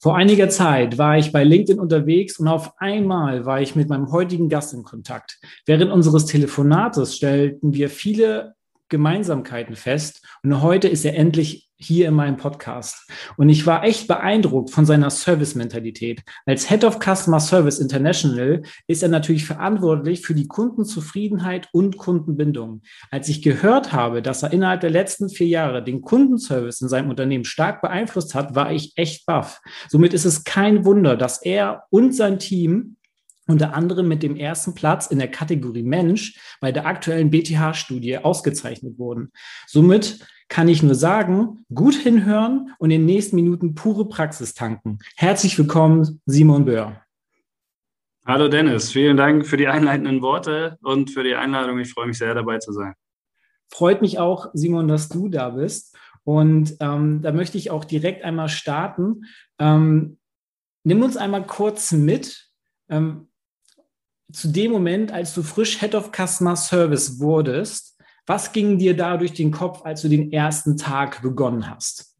Vor einiger Zeit war ich bei LinkedIn unterwegs und auf einmal war ich mit meinem heutigen Gast in Kontakt. Während unseres Telefonates stellten wir viele Gemeinsamkeiten fest und heute ist er endlich hier in meinem Podcast. Und ich war echt beeindruckt von seiner Service-Mentalität. Als Head of Customer Service International ist er natürlich verantwortlich für die Kundenzufriedenheit und Kundenbindung. Als ich gehört habe, dass er innerhalb der letzten vier Jahre den Kundenservice in seinem Unternehmen stark beeinflusst hat, war ich echt baff. Somit ist es kein Wunder, dass er und sein Team unter anderem mit dem ersten Platz in der Kategorie Mensch bei der aktuellen BTH-Studie ausgezeichnet wurden. Somit kann ich nur sagen, gut hinhören und in den nächsten Minuten pure Praxis tanken. Herzlich willkommen, Simon Böhr. Hallo Dennis, vielen Dank für die einleitenden Worte und für die Einladung. Ich freue mich sehr, dabei zu sein. Freut mich auch, Simon, dass du da bist. Und ähm, da möchte ich auch direkt einmal starten. Ähm, nimm uns einmal kurz mit ähm, zu dem Moment, als du frisch Head of Customer Service wurdest. Was ging dir da durch den Kopf, als du den ersten Tag begonnen hast?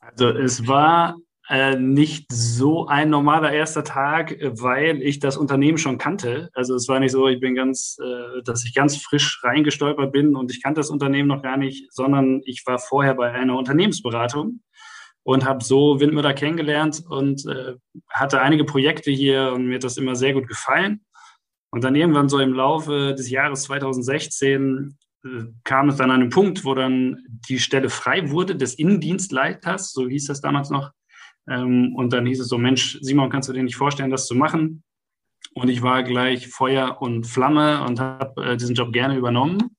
Also es war äh, nicht so ein normaler erster Tag, weil ich das Unternehmen schon kannte. Also es war nicht so, ich bin ganz, äh, dass ich ganz frisch reingestolpert bin und ich kannte das Unternehmen noch gar nicht, sondern ich war vorher bei einer Unternehmensberatung und habe so Windmüller kennengelernt und äh, hatte einige Projekte hier und mir hat das immer sehr gut gefallen. Und dann irgendwann so im Laufe des Jahres 2016 äh, kam es dann an einen Punkt, wo dann die Stelle frei wurde des Innendienstleiters, so hieß das damals noch. Ähm, und dann hieß es so, Mensch, Simon, kannst du dir nicht vorstellen, das zu machen? Und ich war gleich Feuer und Flamme und habe äh, diesen Job gerne übernommen.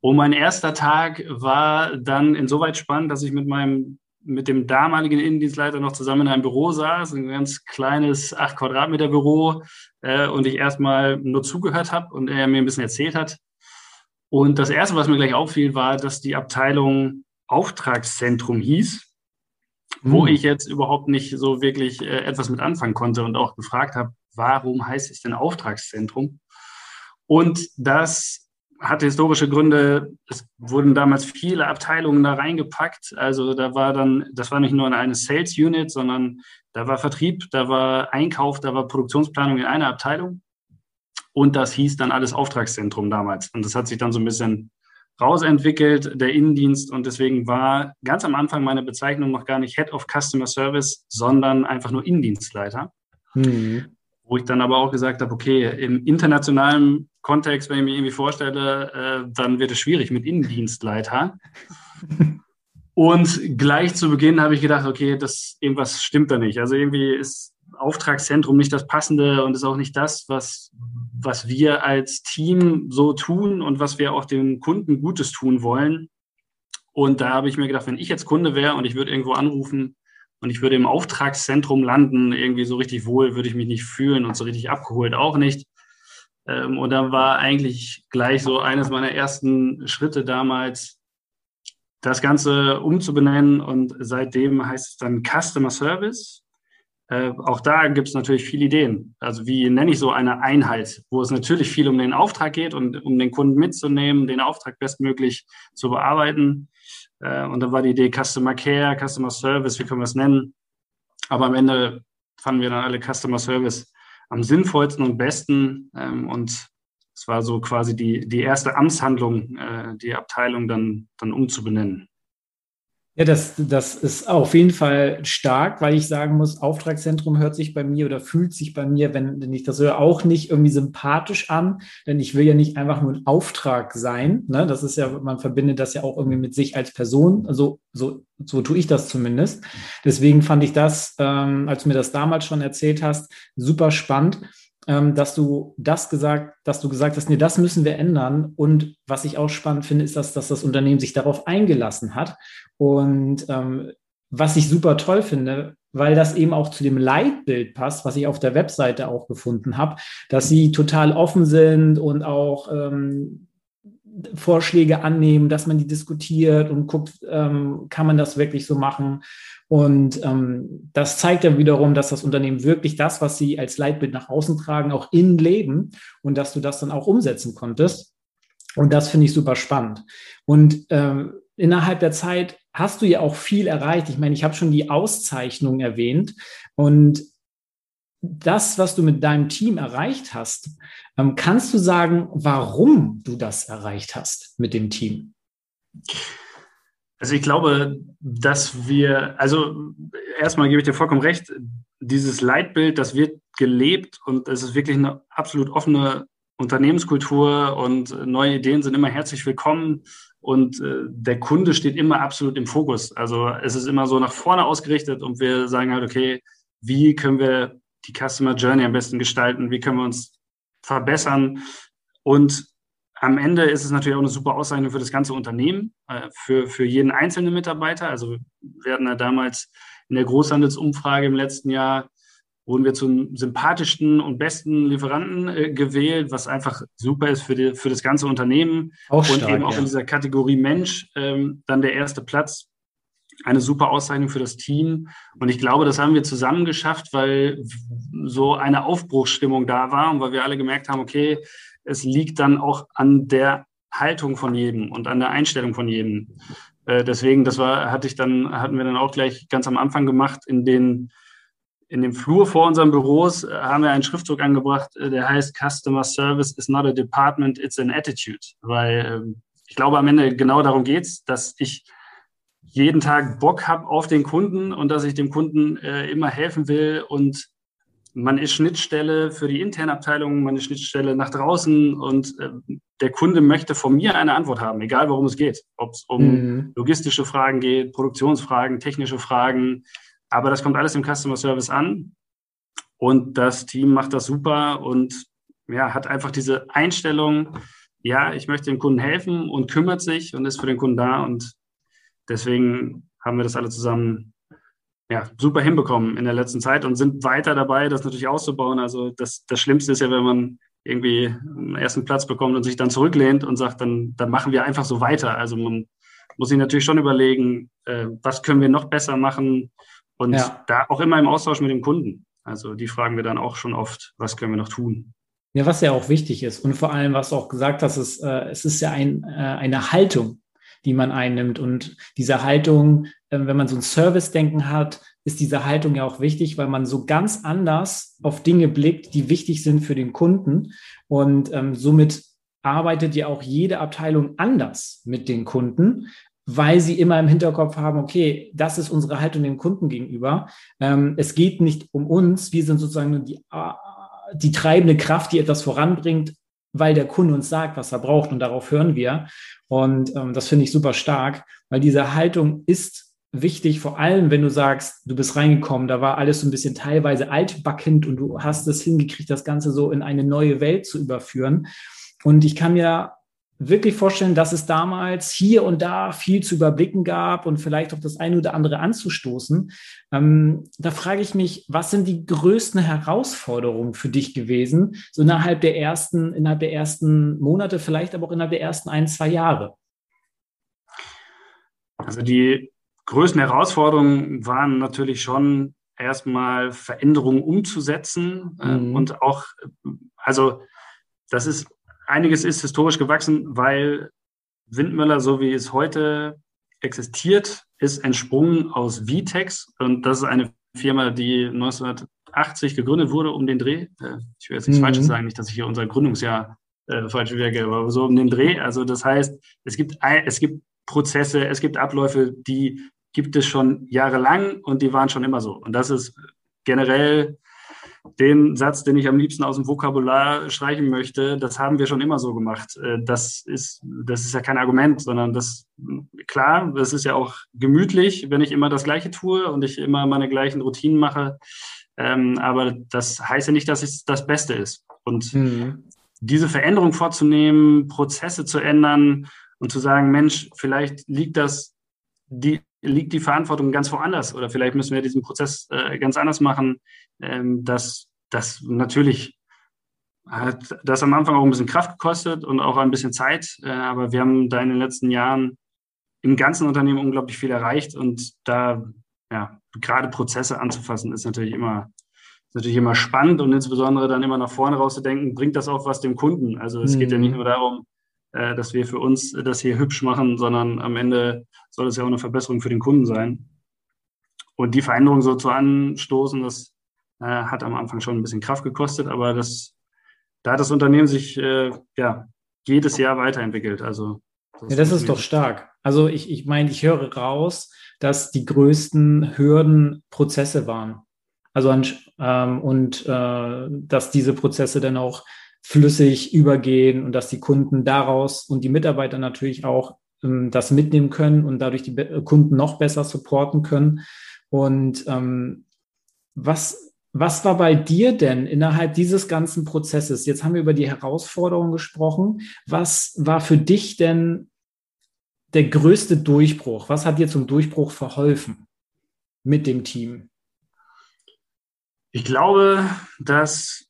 Und mein erster Tag war dann insoweit spannend, dass ich mit meinem mit dem damaligen Innendienstleiter noch zusammen in einem Büro saß, ein ganz kleines 8 Quadratmeter Büro äh, und ich erstmal nur zugehört habe und er mir ein bisschen erzählt hat. Und das Erste, was mir gleich auffiel, war, dass die Abteilung Auftragszentrum hieß, mhm. wo hm. ich jetzt überhaupt nicht so wirklich äh, etwas mit anfangen konnte und auch gefragt habe, warum heißt es denn Auftragszentrum? Und das hatte historische Gründe. Es wurden damals viele Abteilungen da reingepackt. Also da war dann, das war nicht nur eine Sales Unit, sondern da war Vertrieb, da war Einkauf, da war Produktionsplanung in einer Abteilung. Und das hieß dann alles Auftragszentrum damals. Und das hat sich dann so ein bisschen rausentwickelt, der Innendienst. Und deswegen war ganz am Anfang meine Bezeichnung noch gar nicht Head of Customer Service, sondern einfach nur Innendienstleiter. Mhm. Wo ich dann aber auch gesagt habe, okay, im internationalen Kontext, wenn ich mir irgendwie vorstelle, äh, dann wird es schwierig mit Innendienstleiter. Und gleich zu Beginn habe ich gedacht, okay, das irgendwas stimmt da nicht. Also irgendwie ist Auftragszentrum nicht das Passende und ist auch nicht das, was, was wir als Team so tun und was wir auch den Kunden Gutes tun wollen. Und da habe ich mir gedacht, wenn ich jetzt Kunde wäre und ich würde irgendwo anrufen und ich würde im Auftragszentrum landen, irgendwie so richtig wohl würde ich mich nicht fühlen und so richtig abgeholt auch nicht. Ähm, und dann war eigentlich gleich so eines meiner ersten Schritte damals, das Ganze umzubenennen. Und seitdem heißt es dann Customer Service. Äh, auch da gibt es natürlich viele Ideen. Also wie nenne ich so eine Einheit, wo es natürlich viel um den Auftrag geht und um den Kunden mitzunehmen, den Auftrag bestmöglich zu bearbeiten. Äh, und dann war die Idee Customer Care, Customer Service, wie können wir es nennen. Aber am Ende fanden wir dann alle Customer Service am sinnvollsten und besten. Ähm, und es war so quasi die, die erste Amtshandlung, äh, die Abteilung dann, dann umzubenennen. Ja, das, das ist auf jeden Fall stark, weil ich sagen muss, Auftragszentrum hört sich bei mir oder fühlt sich bei mir, wenn ich das höre, auch nicht irgendwie sympathisch an, denn ich will ja nicht einfach nur ein Auftrag sein. Ne? Das ist ja, man verbindet das ja auch irgendwie mit sich als Person. Also so, so tue ich das zumindest. Deswegen fand ich das, ähm, als du mir das damals schon erzählt hast, super spannend dass du das gesagt, dass du gesagt hast, nee, das müssen wir ändern. Und was ich auch spannend finde, ist, dass, dass das Unternehmen sich darauf eingelassen hat. Und ähm, was ich super toll finde, weil das eben auch zu dem Leitbild passt, was ich auf der Webseite auch gefunden habe, dass sie total offen sind und auch ähm, Vorschläge annehmen, dass man die diskutiert und guckt, ähm, kann man das wirklich so machen. Und ähm, das zeigt ja wiederum, dass das Unternehmen wirklich das, was sie als Leitbild nach außen tragen, auch innen leben und dass du das dann auch umsetzen konntest. Und das finde ich super spannend. Und ähm, innerhalb der Zeit hast du ja auch viel erreicht. Ich meine, ich habe schon die Auszeichnung erwähnt und das, was du mit deinem Team erreicht hast, ähm, kannst du sagen, warum du das erreicht hast mit dem Team? Also ich glaube, dass wir, also erstmal gebe ich dir vollkommen recht, dieses Leitbild, das wird gelebt und es ist wirklich eine absolut offene Unternehmenskultur und neue Ideen sind immer herzlich willkommen und äh, der Kunde steht immer absolut im Fokus. Also es ist immer so nach vorne ausgerichtet und wir sagen halt, okay, wie können wir die Customer Journey am besten gestalten, wie können wir uns verbessern und am Ende ist es natürlich auch eine super Auszeichnung für das ganze Unternehmen, äh, für, für jeden einzelnen Mitarbeiter. Also wir hatten ja damals in der Großhandelsumfrage im letzten Jahr, wurden wir zum sympathischsten und besten Lieferanten äh, gewählt, was einfach super ist für, die, für das ganze Unternehmen. Auch stark, und eben auch ja. in dieser Kategorie Mensch ähm, dann der erste Platz. Eine super Auszeichnung für das Team. Und ich glaube, das haben wir zusammen geschafft, weil so eine Aufbruchsstimmung da war und weil wir alle gemerkt haben, okay, es liegt dann auch an der Haltung von jedem und an der Einstellung von jedem. Äh, deswegen, das war, hatte ich dann, hatten wir dann auch gleich ganz am Anfang gemacht, in den, in dem Flur vor unseren Büros äh, haben wir einen Schriftzug angebracht, äh, der heißt Customer Service is not a department, it's an attitude. Weil äh, ich glaube, am Ende genau darum geht's, dass ich jeden Tag Bock habe auf den Kunden und dass ich dem Kunden äh, immer helfen will und man ist Schnittstelle für die interne Abteilung, man ist Schnittstelle nach draußen und äh, der Kunde möchte von mir eine Antwort haben, egal worum es geht. Ob es um mhm. logistische Fragen geht, Produktionsfragen, technische Fragen. Aber das kommt alles im Customer Service an. Und das Team macht das super und ja, hat einfach diese Einstellung, ja, ich möchte dem Kunden helfen und kümmert sich und ist für den Kunden da. Und deswegen haben wir das alle zusammen ja, super hinbekommen in der letzten Zeit und sind weiter dabei, das natürlich auszubauen. Also das, das Schlimmste ist ja, wenn man irgendwie einen ersten Platz bekommt und sich dann zurücklehnt und sagt, dann, dann machen wir einfach so weiter. Also man muss sich natürlich schon überlegen, äh, was können wir noch besser machen und ja. da auch immer im Austausch mit dem Kunden. Also die fragen wir dann auch schon oft, was können wir noch tun? Ja, was ja auch wichtig ist und vor allem, was du auch gesagt hast, ist, äh, es ist ja ein, äh, eine Haltung die man einnimmt. Und diese Haltung, äh, wenn man so ein Service-Denken hat, ist diese Haltung ja auch wichtig, weil man so ganz anders auf Dinge blickt, die wichtig sind für den Kunden. Und ähm, somit arbeitet ja auch jede Abteilung anders mit den Kunden, weil sie immer im Hinterkopf haben, okay, das ist unsere Haltung dem Kunden gegenüber. Ähm, es geht nicht um uns, wir sind sozusagen die, äh, die treibende Kraft, die etwas voranbringt, weil der Kunde uns sagt, was er braucht und darauf hören wir. Und ähm, das finde ich super stark, weil diese Haltung ist wichtig, vor allem wenn du sagst, du bist reingekommen, da war alles so ein bisschen teilweise altbackend und du hast es hingekriegt, das Ganze so in eine neue Welt zu überführen. Und ich kann mir wirklich vorstellen, dass es damals hier und da viel zu überblicken gab und vielleicht auch das eine oder andere anzustoßen. Ähm, da frage ich mich, was sind die größten Herausforderungen für dich gewesen, so innerhalb der ersten, innerhalb der ersten Monate, vielleicht aber auch innerhalb der ersten ein, zwei Jahre? Also die größten Herausforderungen waren natürlich schon erstmal Veränderungen umzusetzen äh, mhm. und auch, also das ist einiges ist historisch gewachsen, weil Windmöller, so wie es heute existiert, ist entsprungen aus Vitex. Und das ist eine Firma, die 1980 gegründet wurde um den Dreh. Äh, ich will jetzt nichts mhm. Falsches sagen, nicht, dass ich hier unser Gründungsjahr äh, falsch wiedergebe, aber so um den Dreh. Also das heißt, es gibt, es gibt Prozesse, es gibt Abläufe, die gibt es schon jahrelang und die waren schon immer so. Und das ist generell den Satz, den ich am liebsten aus dem Vokabular streichen möchte, das haben wir schon immer so gemacht. Äh, das ist, das ist ja kein Argument, sondern das, klar, das ist ja auch gemütlich, wenn ich immer das Gleiche tue und ich immer meine gleichen Routinen mache. Ähm, aber das heißt ja nicht, dass es das Beste ist. Und mhm. diese Veränderung vorzunehmen, Prozesse zu ändern und zu sagen, Mensch, vielleicht liegt das die, liegt die Verantwortung ganz woanders oder vielleicht müssen wir diesen Prozess äh, ganz anders machen. Ähm, dass das natürlich hat das am Anfang auch ein bisschen Kraft gekostet und auch ein bisschen Zeit, äh, aber wir haben da in den letzten Jahren im ganzen Unternehmen unglaublich viel erreicht und da ja gerade Prozesse anzufassen ist natürlich immer ist natürlich immer spannend und insbesondere dann immer nach vorne rauszudenken, bringt das auch was dem Kunden. Also es mhm. geht ja nicht mhm. nur darum, äh, dass wir für uns das hier hübsch machen, sondern am Ende soll es ja auch eine Verbesserung für den Kunden sein. Und die Veränderung so zu anstoßen, das äh, hat am Anfang schon ein bisschen Kraft gekostet, aber das, da hat das Unternehmen sich äh, ja, jedes Jahr weiterentwickelt. Also das, ja, das ist doch stark. Also ich, ich meine, ich höre raus, dass die größten Hürden Prozesse waren. Also ähm, und äh, dass diese Prozesse dann auch flüssig übergehen und dass die Kunden daraus und die Mitarbeiter natürlich auch ähm, das mitnehmen können und dadurch die Be Kunden noch besser supporten können. Und ähm, was, was war bei dir denn innerhalb dieses ganzen Prozesses? Jetzt haben wir über die Herausforderungen gesprochen. Was war für dich denn der größte Durchbruch? Was hat dir zum Durchbruch verholfen mit dem Team? Ich glaube, dass,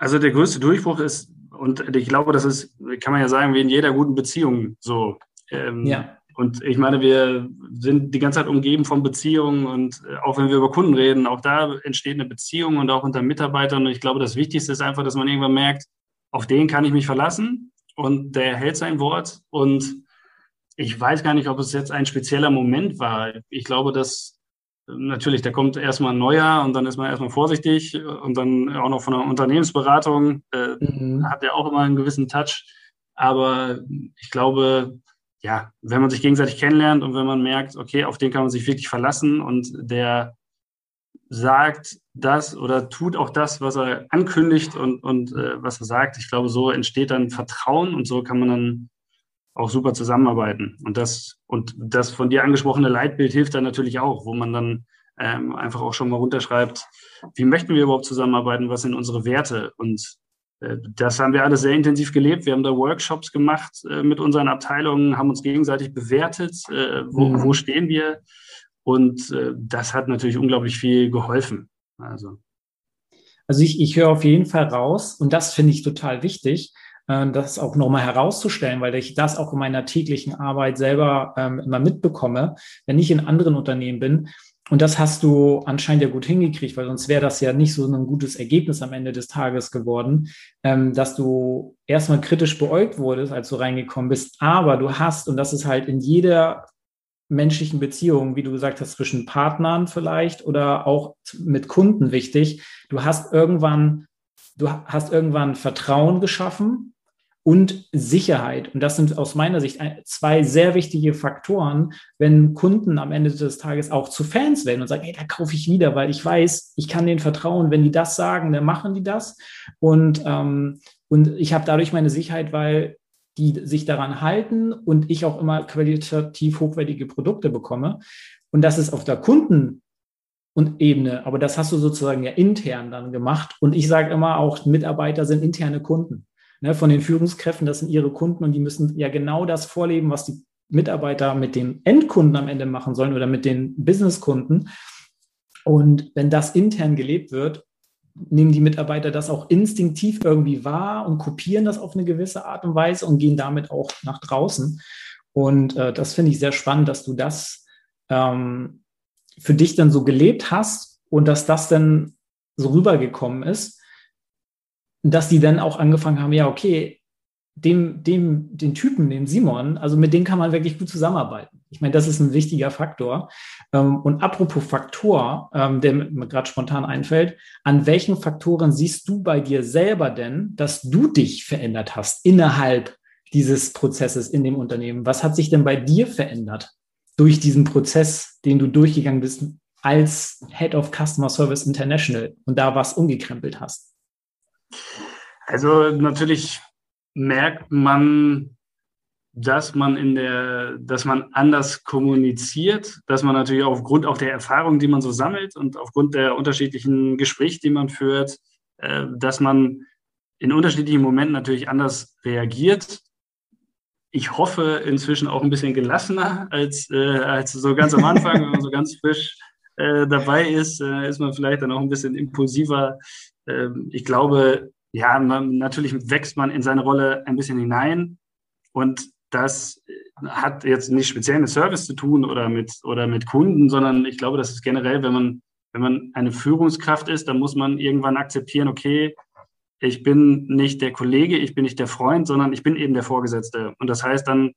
also der größte Durchbruch ist, und ich glaube, das ist, kann man ja sagen, wie in jeder guten Beziehung so. Ähm, ja. Und ich meine, wir sind die ganze Zeit umgeben von Beziehungen und äh, auch wenn wir über Kunden reden, auch da entsteht eine Beziehung und auch unter Mitarbeitern. Und ich glaube, das Wichtigste ist einfach, dass man irgendwann merkt, auf den kann ich mich verlassen und der hält sein Wort. Und ich weiß gar nicht, ob es jetzt ein spezieller Moment war. Ich glaube, dass natürlich, da kommt erstmal ein neuer und dann ist man erstmal vorsichtig und dann auch noch von einer Unternehmensberatung, äh, mhm. hat ja auch immer einen gewissen Touch. Aber ich glaube, ja, wenn man sich gegenseitig kennenlernt und wenn man merkt, okay, auf den kann man sich wirklich verlassen und der sagt das oder tut auch das, was er ankündigt und, und äh, was er sagt, ich glaube, so entsteht dann Vertrauen und so kann man dann auch super zusammenarbeiten. Und das, und das von dir angesprochene Leitbild hilft dann natürlich auch, wo man dann ähm, einfach auch schon mal runterschreibt, wie möchten wir überhaupt zusammenarbeiten, was sind unsere Werte. Und äh, das haben wir alles sehr intensiv gelebt. Wir haben da Workshops gemacht äh, mit unseren Abteilungen, haben uns gegenseitig bewertet, äh, wo, mhm. wo stehen wir. Und äh, das hat natürlich unglaublich viel geholfen. Also, also ich, ich höre auf jeden Fall raus, und das finde ich total wichtig, das auch nochmal herauszustellen, weil ich das auch in meiner täglichen Arbeit selber ähm, immer mitbekomme, wenn ich in anderen Unternehmen bin. Und das hast du anscheinend ja gut hingekriegt, weil sonst wäre das ja nicht so ein gutes Ergebnis am Ende des Tages geworden, ähm, dass du erstmal kritisch beäugt wurdest, als du reingekommen bist. Aber du hast, und das ist halt in jeder menschlichen Beziehung, wie du gesagt hast, zwischen Partnern vielleicht oder auch mit Kunden wichtig, du hast irgendwann, du hast irgendwann Vertrauen geschaffen und Sicherheit. Und das sind aus meiner Sicht zwei sehr wichtige Faktoren, wenn Kunden am Ende des Tages auch zu Fans werden und sagen, hey, da kaufe ich wieder, weil ich weiß, ich kann denen vertrauen. Wenn die das sagen, dann machen die das. Und, ähm, und ich habe dadurch meine Sicherheit, weil die sich daran halten und ich auch immer qualitativ hochwertige Produkte bekomme. Und das ist auf der Kunden und Ebene, aber das hast du sozusagen ja intern dann gemacht. Und ich sage immer auch, Mitarbeiter sind interne Kunden ne, von den Führungskräften, das sind ihre Kunden und die müssen ja genau das vorleben, was die Mitarbeiter mit den Endkunden am Ende machen sollen oder mit den Businesskunden. Und wenn das intern gelebt wird, nehmen die Mitarbeiter das auch instinktiv irgendwie wahr und kopieren das auf eine gewisse Art und Weise und gehen damit auch nach draußen. Und äh, das finde ich sehr spannend, dass du das ähm, für dich dann so gelebt hast und dass das dann so rübergekommen ist dass die dann auch angefangen haben, ja, okay, dem, dem, den Typen, den Simon, also mit dem kann man wirklich gut zusammenarbeiten. Ich meine, das ist ein wichtiger Faktor. Ähm, und apropos Faktor, ähm, der mir gerade spontan einfällt, an welchen Faktoren siehst du bei dir selber denn, dass du dich verändert hast innerhalb dieses Prozesses in dem Unternehmen? Was hat sich denn bei dir verändert durch diesen Prozess, den du durchgegangen bist als Head of Customer Service International und da was umgekrempelt hast? Also natürlich merkt man, dass man in der, dass man anders kommuniziert, dass man natürlich aufgrund auch der Erfahrung, die man so sammelt und aufgrund der unterschiedlichen Gespräche, die man führt, äh, dass man in unterschiedlichen Momenten natürlich anders reagiert. ich hoffe, inzwischen auch ein bisschen gelassener als, äh, als so ganz am Anfang, wenn man so ganz frisch äh, dabei ist, äh, ist man vielleicht dann auch ein bisschen impulsiver. Ähm, ich glaube, ja, man, natürlich wächst man in seine Rolle ein bisschen hinein und das hat jetzt nicht speziell mit Service zu tun oder mit, oder mit Kunden, sondern ich glaube, das ist generell, wenn man, wenn man eine Führungskraft ist, dann muss man irgendwann akzeptieren, okay, ich bin nicht der Kollege, ich bin nicht der Freund, sondern ich bin eben der Vorgesetzte. Und das heißt dann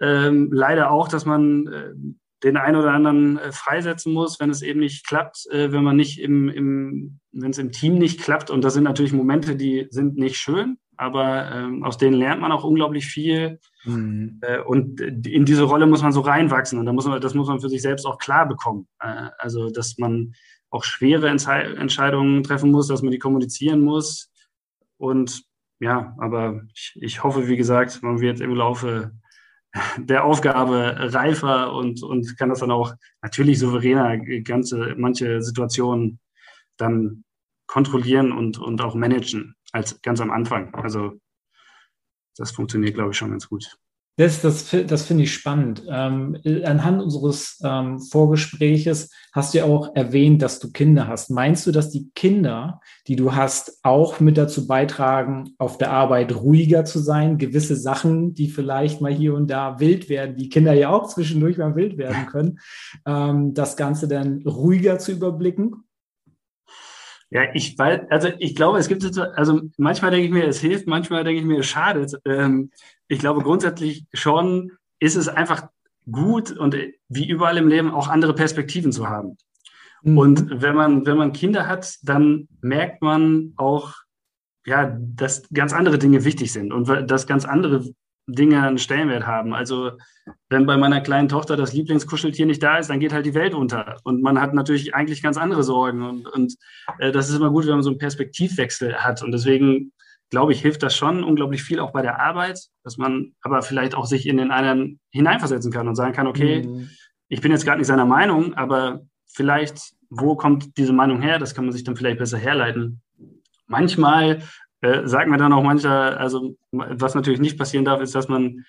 ähm, leider auch, dass man äh, den einen oder anderen äh, freisetzen muss, wenn es eben nicht klappt, äh, wenn man nicht im, im wenn es im Team nicht klappt. Und das sind natürlich Momente, die sind nicht schön, aber ähm, aus denen lernt man auch unglaublich viel. Mhm. Äh, und in diese Rolle muss man so reinwachsen und da muss man, das muss man für sich selbst auch klar bekommen. Äh, also, dass man auch schwere Entscheidungen treffen muss, dass man die kommunizieren muss. Und ja, aber ich, ich hoffe, wie gesagt, man wird im Laufe der Aufgabe reifer und, und kann das dann auch natürlich souveräner ganze manche Situationen dann kontrollieren und, und auch managen als ganz am Anfang. Also das funktioniert, glaube ich, schon ganz gut. Das, das, das finde ich spannend. Ähm, anhand unseres ähm, Vorgespräches hast du ja auch erwähnt, dass du Kinder hast. Meinst du, dass die Kinder, die du hast, auch mit dazu beitragen, auf der Arbeit ruhiger zu sein? Gewisse Sachen, die vielleicht mal hier und da wild werden, die Kinder ja auch zwischendurch mal wild werden können, ähm, das Ganze dann ruhiger zu überblicken? Ja, ich weiß, also ich glaube, es gibt, also manchmal denke ich mir, es hilft, manchmal denke ich mir, es schadet. Ähm, ich glaube, grundsätzlich schon ist es einfach gut und wie überall im Leben auch andere Perspektiven zu haben. Mhm. Und wenn man, wenn man Kinder hat, dann merkt man auch, ja, dass ganz andere Dinge wichtig sind und dass ganz andere Dinge einen Stellenwert haben. Also wenn bei meiner kleinen Tochter das Lieblingskuscheltier nicht da ist, dann geht halt die Welt unter. Und man hat natürlich eigentlich ganz andere Sorgen. Und, und äh, das ist immer gut, wenn man so einen Perspektivwechsel hat. Und deswegen glaube ich, hilft das schon unglaublich viel auch bei der Arbeit, dass man aber vielleicht auch sich in den einen hineinversetzen kann und sagen kann, okay, mhm. ich bin jetzt gerade nicht seiner Meinung, aber vielleicht, wo kommt diese Meinung her? Das kann man sich dann vielleicht besser herleiten. Manchmal äh, sagen wir dann auch mancher, also was natürlich nicht passieren darf, ist, dass man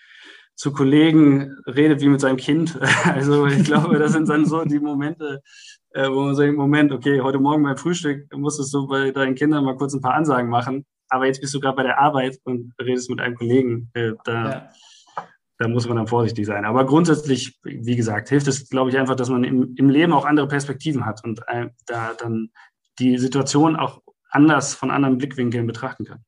zu Kollegen redet wie mit seinem Kind. Also ich glaube, das sind dann so die Momente, äh, wo man sagt, Moment, okay, heute Morgen beim Frühstück musstest du bei deinen Kindern mal kurz ein paar Ansagen machen, aber jetzt bist du gerade bei der Arbeit und redest mit einem Kollegen. Äh, da, ja. da muss man dann vorsichtig sein. Aber grundsätzlich, wie gesagt, hilft es, glaube ich, einfach, dass man im, im Leben auch andere Perspektiven hat und äh, da dann die Situation auch anders von anderen Blickwinkeln betrachten kann.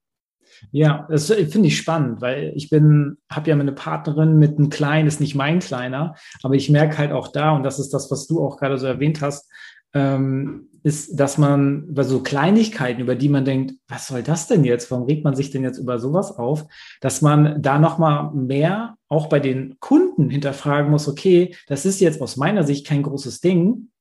Ja, das finde ich spannend, weil ich bin, habe ja meine Partnerin mit einem Kleinen, ist nicht mein Kleiner, aber ich merke halt auch da, und das ist das, was du auch gerade so erwähnt hast, ähm, ist, dass man bei so Kleinigkeiten, über die man denkt, was soll das denn jetzt? Warum regt man sich denn jetzt über sowas auf? Dass man da nochmal mehr auch bei den Kunden hinterfragen muss, okay, das ist jetzt aus meiner Sicht kein großes Ding,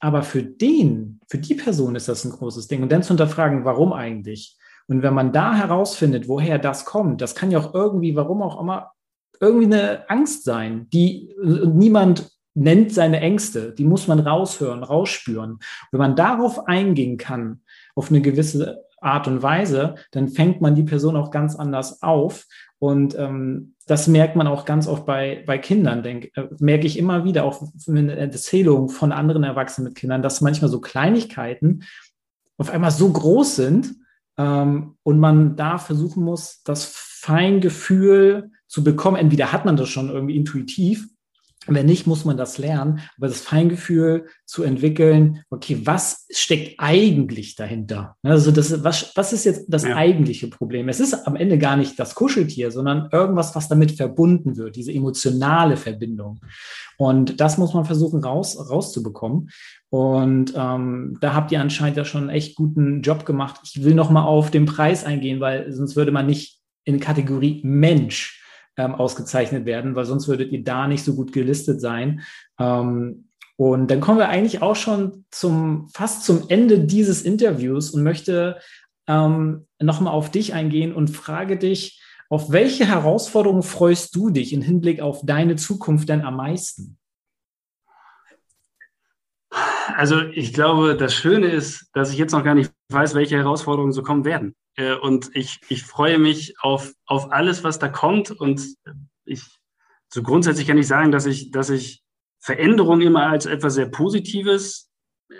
aber für den, für die Person ist das ein großes Ding. Und dann zu hinterfragen, warum eigentlich? Und wenn man da herausfindet, woher das kommt, das kann ja auch irgendwie, warum auch immer, irgendwie eine Angst sein, die niemand nennt seine Ängste, die muss man raushören, rausspüren. Wenn man darauf eingehen kann, auf eine gewisse Art und Weise, dann fängt man die Person auch ganz anders auf. Und ähm, das merkt man auch ganz oft bei, bei Kindern, denk, äh, merke ich immer wieder, auch in Erzählungen von anderen Erwachsenen mit Kindern, dass manchmal so Kleinigkeiten auf einmal so groß sind ähm, und man da versuchen muss, das Feingefühl zu bekommen. Entweder hat man das schon irgendwie intuitiv wenn nicht, muss man das lernen. Aber das Feingefühl zu entwickeln, okay, was steckt eigentlich dahinter? Also das, was, was ist jetzt das ja. eigentliche Problem? Es ist am Ende gar nicht das Kuscheltier, sondern irgendwas, was damit verbunden wird, diese emotionale Verbindung. Und das muss man versuchen raus, rauszubekommen. Und ähm, da habt ihr anscheinend ja schon einen echt guten Job gemacht. Ich will noch mal auf den Preis eingehen, weil sonst würde man nicht in Kategorie Mensch ähm, ausgezeichnet werden, weil sonst würdet ihr da nicht so gut gelistet sein. Ähm, und dann kommen wir eigentlich auch schon zum fast zum Ende dieses Interviews und möchte ähm, nochmal auf dich eingehen und frage dich, auf welche Herausforderungen freust du dich im Hinblick auf deine Zukunft denn am meisten? Also ich glaube, das Schöne ist, dass ich jetzt noch gar nicht weiß, welche Herausforderungen so kommen werden. äh, und ich, ich freue mich auf, auf alles, was da kommt. Und ich, so grundsätzlich kann ich sagen, dass ich, dass ich Veränderung immer als etwas sehr Positives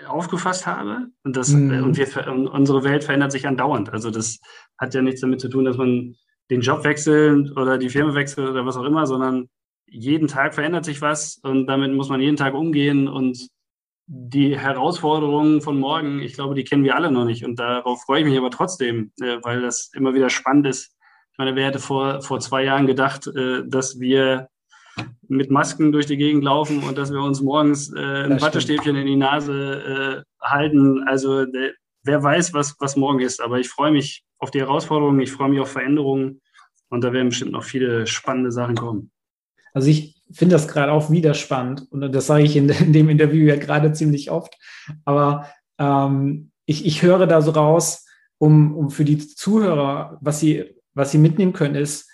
aufgefasst habe. Und, das, mhm. und, wir, und unsere Welt verändert sich andauernd. Also das hat ja nichts damit zu tun, dass man den Job wechselt oder die Firma wechselt oder was auch immer, sondern jeden Tag verändert sich was und damit muss man jeden Tag umgehen und die Herausforderungen von morgen, ich glaube, die kennen wir alle noch nicht und darauf freue ich mich aber trotzdem, äh, weil das immer wieder spannend ist. Ich meine, wer hätte vor, vor zwei Jahren gedacht, äh, dass wir mit Masken durch die Gegend laufen und dass wir uns morgens äh, ein Wattestäbchen in die Nase halten. Also wer weiß, was, was morgen ist. Aber ich freue mich auf die Herausforderungen, ich freue mich auf Veränderungen und da werden bestimmt noch viele spannende Sachen kommen. Also ich finde das gerade auch wieder spannend und das sage ich in, in dem Interview ja gerade ziemlich oft. Aber ähm, ich, ich höre da so raus, um, um für die Zuhörer, was sie, was sie mitnehmen können, ist,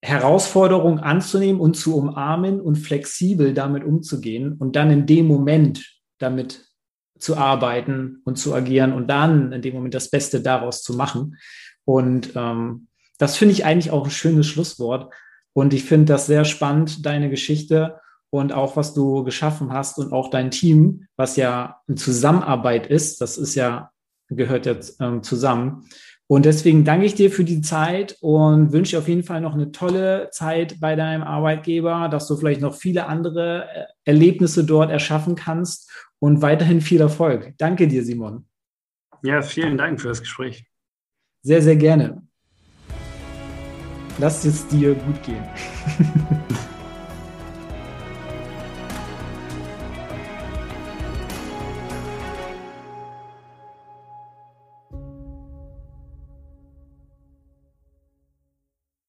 Herausforderungen anzunehmen und zu umarmen und flexibel damit umzugehen und dann in dem Moment damit zu arbeiten und zu agieren und dann in dem Moment das Beste daraus zu machen. Und ähm, das finde ich eigentlich auch ein schönes Schlusswort. Und ich finde das sehr spannend, deine Geschichte und auch was du geschaffen hast und auch dein Team, was ja eine Zusammenarbeit ist. Das ist ja, gehört jetzt ähm, zusammen. Und deswegen danke ich dir für die Zeit und wünsche dir auf jeden Fall noch eine tolle Zeit bei deinem Arbeitgeber, dass du vielleicht noch viele andere äh, Erlebnisse dort erschaffen kannst und weiterhin viel Erfolg. Danke dir, Simon. Ja, vielen Dank für das Gespräch. Sehr, sehr gerne. Lass es dir gut gehen.